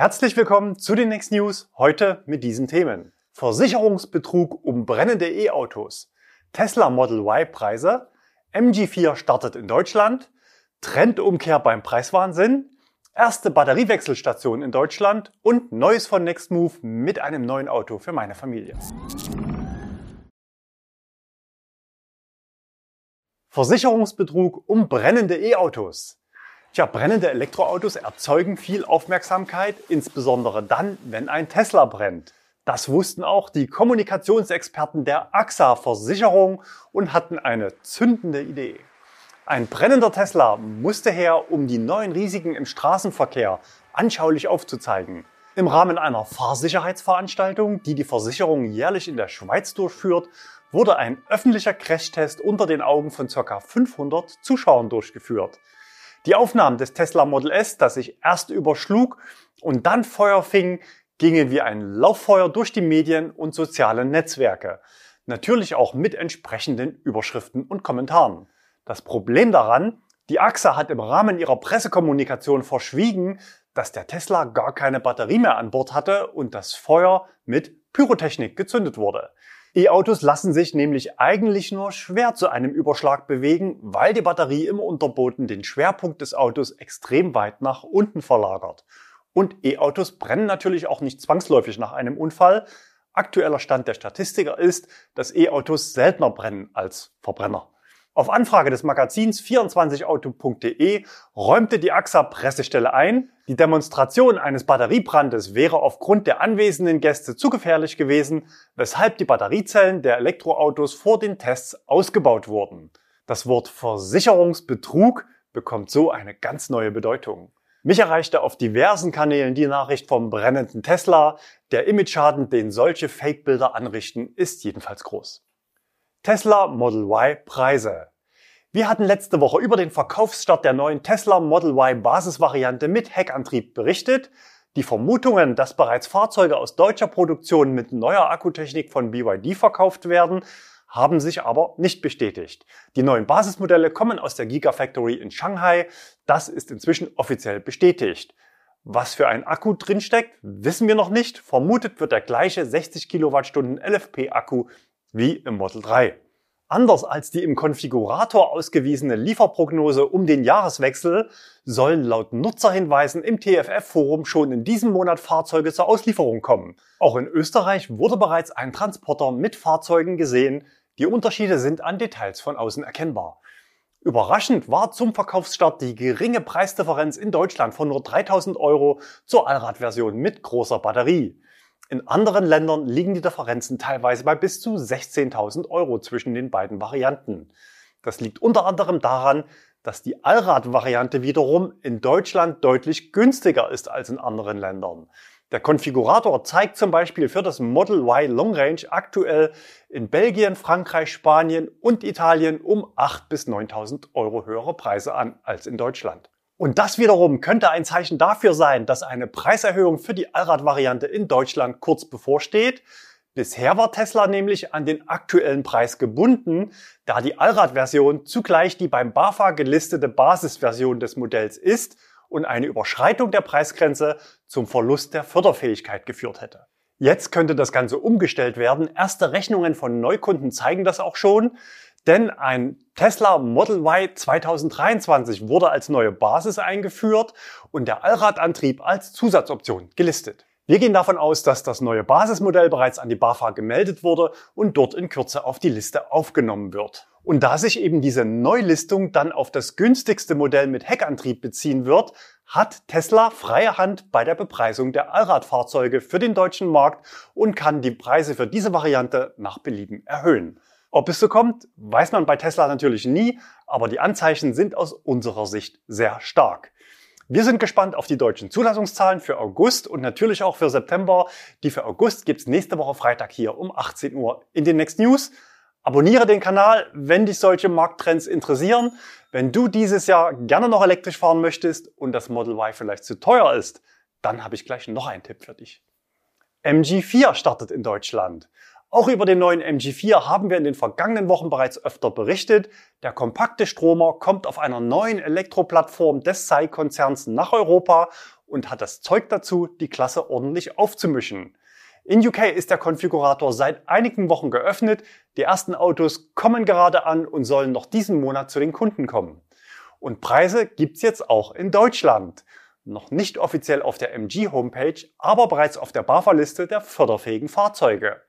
Herzlich willkommen zu den Next News, heute mit diesen Themen. Versicherungsbetrug um brennende E-Autos, Tesla Model Y Preise, MG4 startet in Deutschland, Trendumkehr beim Preiswahnsinn, erste Batteriewechselstation in Deutschland und Neues von Nextmove mit einem neuen Auto für meine Familie. Versicherungsbetrug um brennende E-Autos. Tja, brennende Elektroautos erzeugen viel Aufmerksamkeit, insbesondere dann, wenn ein Tesla brennt. Das wussten auch die Kommunikationsexperten der AXA Versicherung und hatten eine zündende Idee. Ein brennender Tesla musste her, um die neuen Risiken im Straßenverkehr anschaulich aufzuzeigen. Im Rahmen einer Fahrsicherheitsveranstaltung, die die Versicherung jährlich in der Schweiz durchführt, wurde ein öffentlicher Crashtest unter den Augen von ca. 500 Zuschauern durchgeführt. Die Aufnahmen des Tesla Model S, das sich erst überschlug und dann Feuer fing, gingen wie ein Lauffeuer durch die Medien und sozialen Netzwerke. Natürlich auch mit entsprechenden Überschriften und Kommentaren. Das Problem daran, die AXA hat im Rahmen ihrer Pressekommunikation verschwiegen, dass der Tesla gar keine Batterie mehr an Bord hatte und das Feuer mit Pyrotechnik gezündet wurde. E-Autos lassen sich nämlich eigentlich nur schwer zu einem Überschlag bewegen, weil die Batterie im Unterboden den Schwerpunkt des Autos extrem weit nach unten verlagert. Und E-Autos brennen natürlich auch nicht zwangsläufig nach einem Unfall. Aktueller Stand der Statistiker ist, dass E-Autos seltener brennen als Verbrenner. Auf Anfrage des Magazins 24auto.de räumte die AXA Pressestelle ein, die Demonstration eines Batteriebrandes wäre aufgrund der anwesenden Gäste zu gefährlich gewesen, weshalb die Batteriezellen der Elektroautos vor den Tests ausgebaut wurden. Das Wort Versicherungsbetrug bekommt so eine ganz neue Bedeutung. Mich erreichte auf diversen Kanälen die Nachricht vom brennenden Tesla. Der Imageschaden, den solche Fake-Bilder anrichten, ist jedenfalls groß. Tesla Model Y Preise. Wir hatten letzte Woche über den Verkaufsstart der neuen Tesla Model Y Basisvariante mit Heckantrieb berichtet. Die Vermutungen, dass bereits Fahrzeuge aus deutscher Produktion mit neuer Akkutechnik von BYD verkauft werden, haben sich aber nicht bestätigt. Die neuen Basismodelle kommen aus der Gigafactory in Shanghai. Das ist inzwischen offiziell bestätigt. Was für ein Akku drinsteckt, wissen wir noch nicht. Vermutet wird der gleiche 60 Kilowattstunden LFP-Akku wie im Model 3. Anders als die im Konfigurator ausgewiesene Lieferprognose um den Jahreswechsel sollen laut Nutzerhinweisen im TFF-Forum schon in diesem Monat Fahrzeuge zur Auslieferung kommen. Auch in Österreich wurde bereits ein Transporter mit Fahrzeugen gesehen. Die Unterschiede sind an Details von außen erkennbar. Überraschend war zum Verkaufsstart die geringe Preisdifferenz in Deutschland von nur 3000 Euro zur Allradversion mit großer Batterie. In anderen Ländern liegen die Differenzen teilweise bei bis zu 16.000 Euro zwischen den beiden Varianten. Das liegt unter anderem daran, dass die Allrad-Variante wiederum in Deutschland deutlich günstiger ist als in anderen Ländern. Der Konfigurator zeigt zum Beispiel für das Model Y Long Range aktuell in Belgien, Frankreich, Spanien und Italien um 8.000 bis 9.000 Euro höhere Preise an als in Deutschland. Und das wiederum könnte ein Zeichen dafür sein, dass eine Preiserhöhung für die Allradvariante in Deutschland kurz bevorsteht. Bisher war Tesla nämlich an den aktuellen Preis gebunden, da die Allradversion zugleich die beim BAFA gelistete Basisversion des Modells ist und eine Überschreitung der Preisgrenze zum Verlust der Förderfähigkeit geführt hätte. Jetzt könnte das Ganze umgestellt werden. Erste Rechnungen von Neukunden zeigen das auch schon. Denn ein Tesla Model Y 2023 wurde als neue Basis eingeführt und der Allradantrieb als Zusatzoption gelistet. Wir gehen davon aus, dass das neue Basismodell bereits an die BAFA gemeldet wurde und dort in Kürze auf die Liste aufgenommen wird. Und da sich eben diese Neulistung dann auf das günstigste Modell mit Heckantrieb beziehen wird, hat Tesla freie Hand bei der Bepreisung der Allradfahrzeuge für den deutschen Markt und kann die Preise für diese Variante nach Belieben erhöhen. Ob es so kommt, weiß man bei Tesla natürlich nie, aber die Anzeichen sind aus unserer Sicht sehr stark. Wir sind gespannt auf die deutschen Zulassungszahlen für August und natürlich auch für September. Die für August gibt's nächste Woche Freitag hier um 18 Uhr in den Next News. Abonniere den Kanal, wenn dich solche Markttrends interessieren. Wenn du dieses Jahr gerne noch elektrisch fahren möchtest und das Model Y vielleicht zu teuer ist, dann habe ich gleich noch einen Tipp für dich. MG4 startet in Deutschland. Auch über den neuen MG4 haben wir in den vergangenen Wochen bereits öfter berichtet. Der kompakte Stromer kommt auf einer neuen Elektroplattform des SAI-Konzerns nach Europa und hat das Zeug dazu, die Klasse ordentlich aufzumischen. In UK ist der Konfigurator seit einigen Wochen geöffnet. Die ersten Autos kommen gerade an und sollen noch diesen Monat zu den Kunden kommen. Und Preise gibt's jetzt auch in Deutschland. Noch nicht offiziell auf der MG Homepage, aber bereits auf der BAFA-Liste der förderfähigen Fahrzeuge.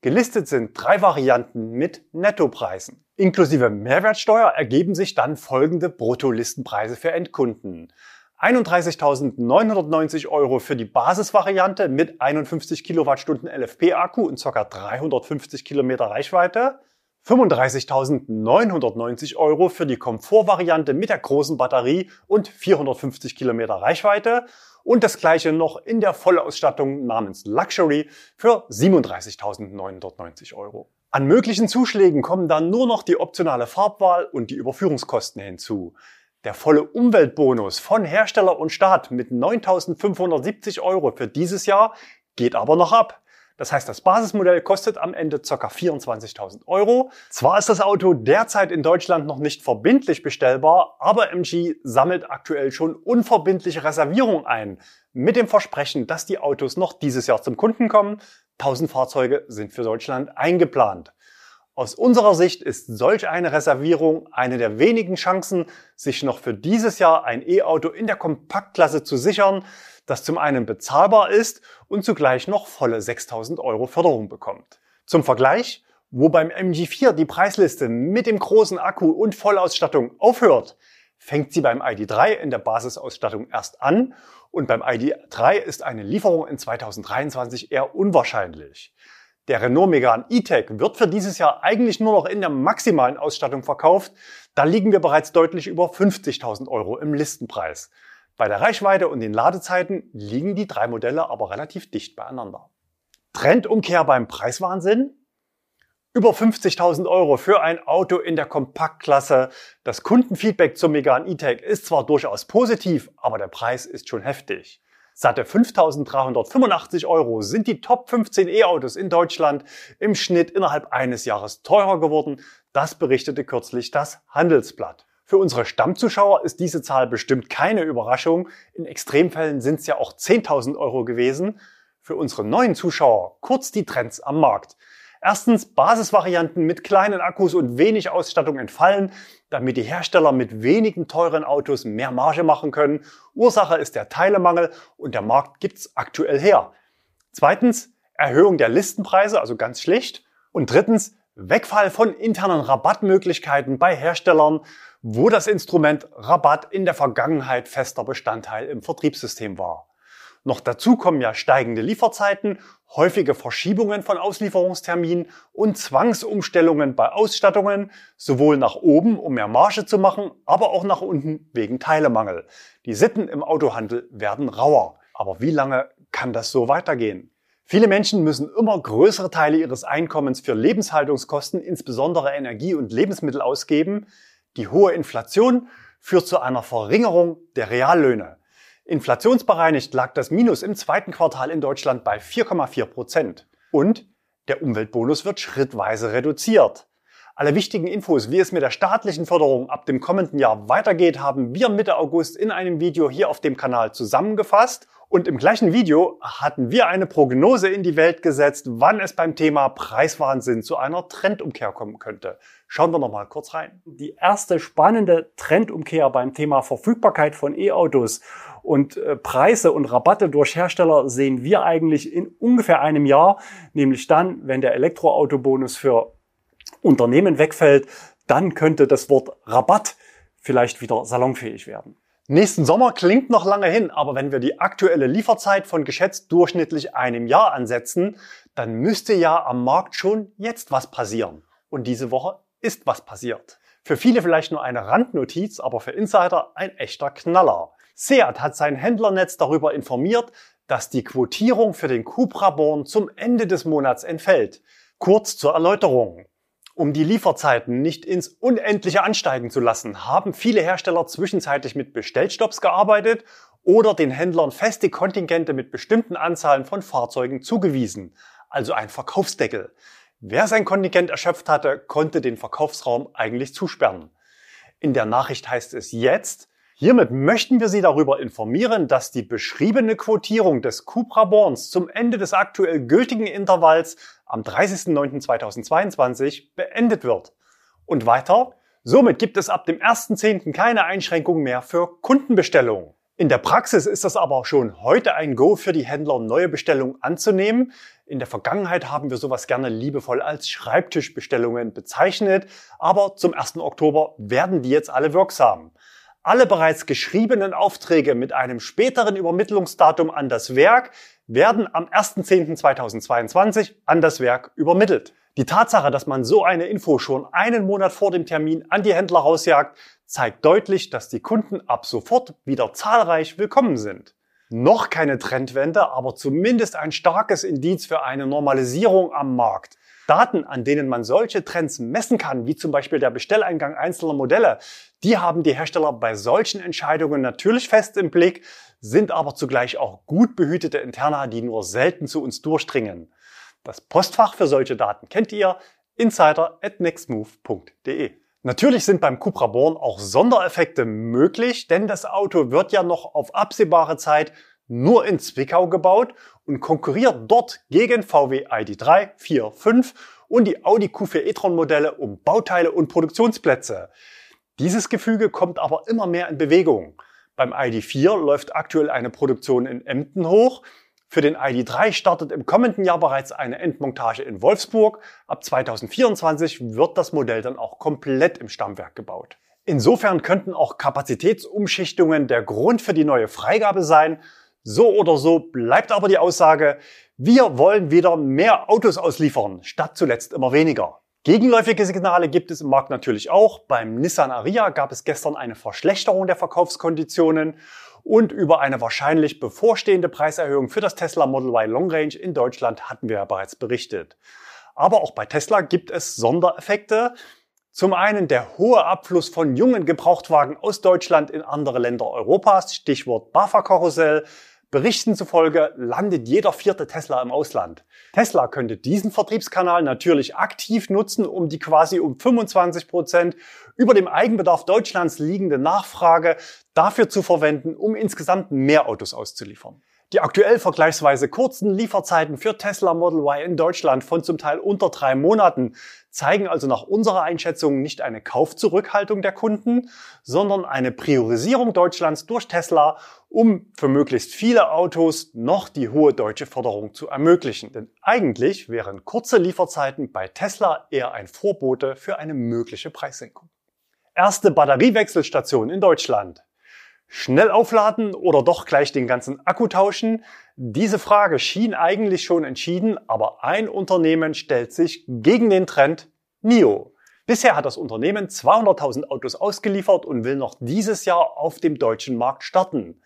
Gelistet sind drei Varianten mit Nettopreisen. Inklusive Mehrwertsteuer ergeben sich dann folgende Bruttolistenpreise für Endkunden. 31.990 Euro für die Basisvariante mit 51 Kilowattstunden LFP-Akku und ca. 350 Kilometer Reichweite. 35.990 Euro für die Komfortvariante mit der großen Batterie und 450 Kilometer Reichweite. Und das gleiche noch in der Vollausstattung namens Luxury für 37.990 Euro. An möglichen Zuschlägen kommen dann nur noch die optionale Farbwahl und die Überführungskosten hinzu. Der volle Umweltbonus von Hersteller und Staat mit 9.570 Euro für dieses Jahr geht aber noch ab. Das heißt, das Basismodell kostet am Ende ca. 24.000 Euro. Zwar ist das Auto derzeit in Deutschland noch nicht verbindlich bestellbar, aber MG sammelt aktuell schon unverbindliche Reservierungen ein. Mit dem Versprechen, dass die Autos noch dieses Jahr zum Kunden kommen. 1000 Fahrzeuge sind für Deutschland eingeplant. Aus unserer Sicht ist solch eine Reservierung eine der wenigen Chancen, sich noch für dieses Jahr ein E-Auto in der Kompaktklasse zu sichern, das zum einen bezahlbar ist und zugleich noch volle 6000 Euro Förderung bekommt. Zum Vergleich, wo beim MG4 die Preisliste mit dem großen Akku und Vollausstattung aufhört, fängt sie beim ID3 in der Basisausstattung erst an und beim ID3 ist eine Lieferung in 2023 eher unwahrscheinlich. Der Renault Megane E-Tech wird für dieses Jahr eigentlich nur noch in der maximalen Ausstattung verkauft. Da liegen wir bereits deutlich über 50.000 Euro im Listenpreis. Bei der Reichweite und den Ladezeiten liegen die drei Modelle aber relativ dicht beieinander. Trendumkehr beim Preiswahnsinn? Über 50.000 Euro für ein Auto in der Kompaktklasse. Das Kundenfeedback zum Megane E-Tech ist zwar durchaus positiv, aber der Preis ist schon heftig. Satte 5.385 Euro sind die Top 15 E-Autos in Deutschland im Schnitt innerhalb eines Jahres teurer geworden. Das berichtete kürzlich das Handelsblatt. Für unsere Stammzuschauer ist diese Zahl bestimmt keine Überraschung. In Extremfällen sind es ja auch 10.000 Euro gewesen. Für unsere neuen Zuschauer kurz die Trends am Markt. Erstens, Basisvarianten mit kleinen Akkus und wenig Ausstattung entfallen, damit die Hersteller mit wenigen teuren Autos mehr Marge machen können. Ursache ist der Teilemangel und der Markt gibt's aktuell her. Zweitens, Erhöhung der Listenpreise, also ganz schlicht. Und drittens, Wegfall von internen Rabattmöglichkeiten bei Herstellern, wo das Instrument Rabatt in der Vergangenheit fester Bestandteil im Vertriebssystem war. Noch dazu kommen ja steigende Lieferzeiten, häufige Verschiebungen von Auslieferungsterminen und Zwangsumstellungen bei Ausstattungen, sowohl nach oben, um mehr Marge zu machen, aber auch nach unten wegen Teilemangel. Die Sitten im Autohandel werden rauer. Aber wie lange kann das so weitergehen? Viele Menschen müssen immer größere Teile ihres Einkommens für Lebenshaltungskosten, insbesondere Energie und Lebensmittel ausgeben. Die hohe Inflation führt zu einer Verringerung der Reallöhne. Inflationsbereinigt lag das Minus im zweiten Quartal in Deutschland bei 4,4 Prozent. Und der Umweltbonus wird schrittweise reduziert. Alle wichtigen Infos, wie es mit der staatlichen Förderung ab dem kommenden Jahr weitergeht, haben wir Mitte August in einem Video hier auf dem Kanal zusammengefasst. Und im gleichen Video hatten wir eine Prognose in die Welt gesetzt, wann es beim Thema Preiswahnsinn zu einer Trendumkehr kommen könnte. Schauen wir noch mal kurz rein. Die erste spannende Trendumkehr beim Thema Verfügbarkeit von E-Autos und äh, Preise und Rabatte durch Hersteller sehen wir eigentlich in ungefähr einem Jahr, nämlich dann, wenn der Elektroautobonus für Unternehmen wegfällt, dann könnte das Wort Rabatt vielleicht wieder salonfähig werden. Nächsten Sommer klingt noch lange hin, aber wenn wir die aktuelle Lieferzeit von geschätzt durchschnittlich einem Jahr ansetzen, dann müsste ja am Markt schon jetzt was passieren. Und diese Woche ist was passiert. Für viele vielleicht nur eine Randnotiz, aber für Insider ein echter Knaller. Seat hat sein Händlernetz darüber informiert, dass die Quotierung für den Cupra Born zum Ende des Monats entfällt. Kurz zur Erläuterung. Um die Lieferzeiten nicht ins Unendliche ansteigen zu lassen, haben viele Hersteller zwischenzeitlich mit Bestellstopps gearbeitet oder den Händlern feste Kontingente mit bestimmten Anzahlen von Fahrzeugen zugewiesen, also ein Verkaufsdeckel. Wer sein Kontingent erschöpft hatte, konnte den Verkaufsraum eigentlich zusperren. In der Nachricht heißt es jetzt, hiermit möchten wir Sie darüber informieren, dass die beschriebene Quotierung des Cupra Borns zum Ende des aktuell gültigen Intervalls am 30.09.2022 beendet wird. Und weiter, somit gibt es ab dem 1.10. keine Einschränkungen mehr für Kundenbestellungen. In der Praxis ist das aber schon heute ein Go für die Händler, neue Bestellungen anzunehmen. In der Vergangenheit haben wir sowas gerne liebevoll als Schreibtischbestellungen bezeichnet, aber zum 1. Oktober werden die jetzt alle wirksam. Alle bereits geschriebenen Aufträge mit einem späteren Übermittlungsdatum an das Werk werden am 1.10.2022 an das Werk übermittelt. Die Tatsache, dass man so eine Info schon einen Monat vor dem Termin an die Händler rausjagt, zeigt deutlich, dass die Kunden ab sofort wieder zahlreich willkommen sind. Noch keine Trendwende, aber zumindest ein starkes Indiz für eine Normalisierung am Markt. Daten, an denen man solche Trends messen kann, wie zum Beispiel der Bestelleingang einzelner Modelle, die haben die Hersteller bei solchen Entscheidungen natürlich fest im Blick, sind aber zugleich auch gut behütete Interna, die nur selten zu uns durchdringen. Das Postfach für solche Daten kennt ihr, insider at nextmove.de. Natürlich sind beim Cupra Born auch Sondereffekte möglich, denn das Auto wird ja noch auf absehbare Zeit nur in Zwickau gebaut und konkurriert dort gegen VW ID3, 4, 5 und die Audi Q4 e-tron Modelle um Bauteile und Produktionsplätze. Dieses Gefüge kommt aber immer mehr in Bewegung. Beim ID4 läuft aktuell eine Produktion in Emden hoch, für den ID3 startet im kommenden Jahr bereits eine Endmontage in Wolfsburg. Ab 2024 wird das Modell dann auch komplett im Stammwerk gebaut. Insofern könnten auch Kapazitätsumschichtungen der Grund für die neue Freigabe sein. So oder so bleibt aber die Aussage, wir wollen wieder mehr Autos ausliefern, statt zuletzt immer weniger. Gegenläufige Signale gibt es im Markt natürlich auch. Beim Nissan Ariya gab es gestern eine Verschlechterung der Verkaufskonditionen und über eine wahrscheinlich bevorstehende Preiserhöhung für das Tesla Model Y Long Range in Deutschland hatten wir ja bereits berichtet. Aber auch bei Tesla gibt es Sondereffekte. Zum einen der hohe Abfluss von jungen Gebrauchtwagen aus Deutschland in andere Länder Europas, Stichwort BAFA-Karussell, Berichten zufolge landet jeder vierte Tesla im Ausland. Tesla könnte diesen Vertriebskanal natürlich aktiv nutzen, um die quasi um 25 Prozent über dem Eigenbedarf Deutschlands liegende Nachfrage dafür zu verwenden, um insgesamt mehr Autos auszuliefern. Die aktuell vergleichsweise kurzen Lieferzeiten für Tesla Model Y in Deutschland von zum Teil unter drei Monaten zeigen also nach unserer Einschätzung nicht eine Kaufzurückhaltung der Kunden, sondern eine Priorisierung Deutschlands durch Tesla, um für möglichst viele Autos noch die hohe deutsche Förderung zu ermöglichen. Denn eigentlich wären kurze Lieferzeiten bei Tesla eher ein Vorbote für eine mögliche Preissenkung. Erste Batteriewechselstation in Deutschland. Schnell aufladen oder doch gleich den ganzen Akku tauschen? Diese Frage schien eigentlich schon entschieden, aber ein Unternehmen stellt sich gegen den Trend NIO. Bisher hat das Unternehmen 200.000 Autos ausgeliefert und will noch dieses Jahr auf dem deutschen Markt starten.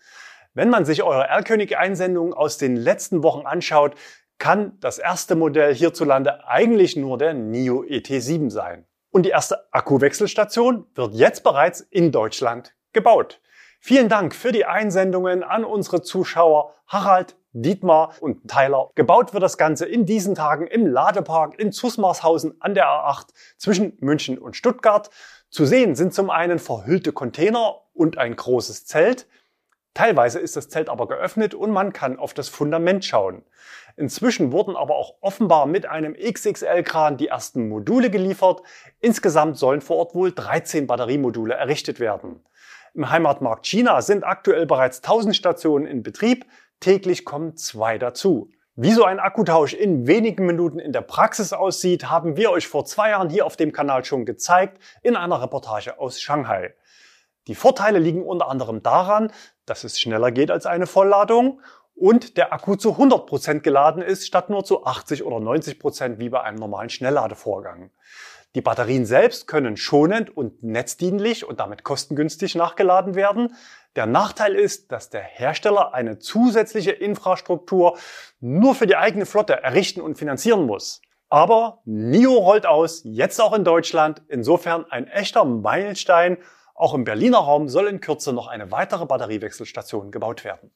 Wenn man sich eure R-König-Einsendungen aus den letzten Wochen anschaut, kann das erste Modell hierzulande eigentlich nur der NIO ET7 sein. Und die erste Akkuwechselstation wird jetzt bereits in Deutschland gebaut. Vielen Dank für die Einsendungen an unsere Zuschauer Harald, Dietmar und Tyler. Gebaut wird das Ganze in diesen Tagen im Ladepark in Zusmarshausen an der A8 zwischen München und Stuttgart. Zu sehen sind zum einen verhüllte Container und ein großes Zelt. Teilweise ist das Zelt aber geöffnet und man kann auf das Fundament schauen. Inzwischen wurden aber auch offenbar mit einem XXL-Kran die ersten Module geliefert. Insgesamt sollen vor Ort wohl 13 Batteriemodule errichtet werden. Im Heimatmarkt China sind aktuell bereits 1000 Stationen in Betrieb. Täglich kommen zwei dazu. Wie so ein Akkutausch in wenigen Minuten in der Praxis aussieht, haben wir euch vor zwei Jahren hier auf dem Kanal schon gezeigt in einer Reportage aus Shanghai. Die Vorteile liegen unter anderem daran, dass es schneller geht als eine Vollladung und der Akku zu 100% geladen ist, statt nur zu 80 oder 90% wie bei einem normalen Schnellladevorgang. Die Batterien selbst können schonend und netzdienlich und damit kostengünstig nachgeladen werden. Der Nachteil ist, dass der Hersteller eine zusätzliche Infrastruktur nur für die eigene Flotte errichten und finanzieren muss. Aber NIO rollt aus, jetzt auch in Deutschland. Insofern ein echter Meilenstein. Auch im Berliner Raum soll in Kürze noch eine weitere Batteriewechselstation gebaut werden.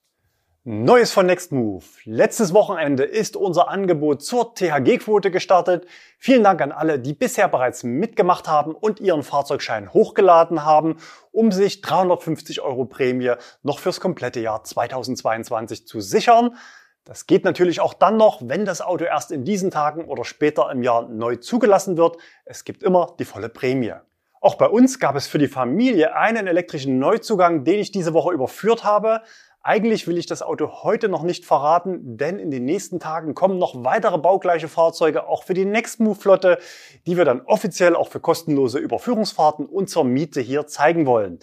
Neues von Nextmove. Letztes Wochenende ist unser Angebot zur THG-Quote gestartet. Vielen Dank an alle, die bisher bereits mitgemacht haben und ihren Fahrzeugschein hochgeladen haben, um sich 350 Euro Prämie noch fürs komplette Jahr 2022 zu sichern. Das geht natürlich auch dann noch, wenn das Auto erst in diesen Tagen oder später im Jahr neu zugelassen wird. Es gibt immer die volle Prämie. Auch bei uns gab es für die Familie einen elektrischen Neuzugang, den ich diese Woche überführt habe. Eigentlich will ich das Auto heute noch nicht verraten, denn in den nächsten Tagen kommen noch weitere baugleiche Fahrzeuge auch für die Nextmove-Flotte, die wir dann offiziell auch für kostenlose Überführungsfahrten und zur Miete hier zeigen wollen.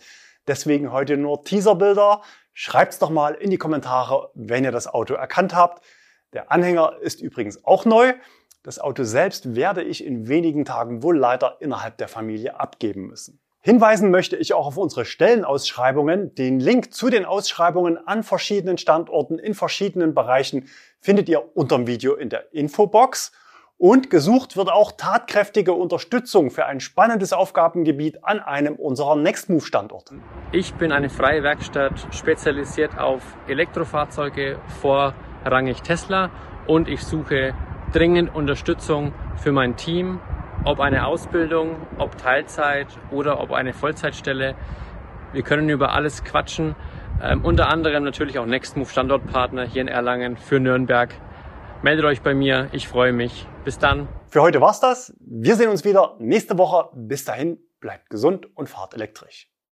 Deswegen heute nur Teaserbilder. Schreibt's doch mal in die Kommentare, wenn ihr das Auto erkannt habt. Der Anhänger ist übrigens auch neu. Das Auto selbst werde ich in wenigen Tagen wohl leider innerhalb der Familie abgeben müssen. Hinweisen möchte ich auch auf unsere Stellenausschreibungen. Den Link zu den Ausschreibungen an verschiedenen Standorten in verschiedenen Bereichen findet ihr unter dem Video in der Infobox. Und gesucht wird auch tatkräftige Unterstützung für ein spannendes Aufgabengebiet an einem unserer Nextmove-Standorte. Ich bin eine freie Werkstatt spezialisiert auf Elektrofahrzeuge, vorrangig Tesla und ich suche dringend Unterstützung für mein Team ob eine Ausbildung, ob Teilzeit oder ob eine Vollzeitstelle. Wir können über alles quatschen. Ähm, unter anderem natürlich auch Nextmove Standortpartner hier in Erlangen für Nürnberg. Meldet euch bei mir, ich freue mich. Bis dann. Für heute war's das. Wir sehen uns wieder nächste Woche. Bis dahin, bleibt gesund und fahrt elektrisch.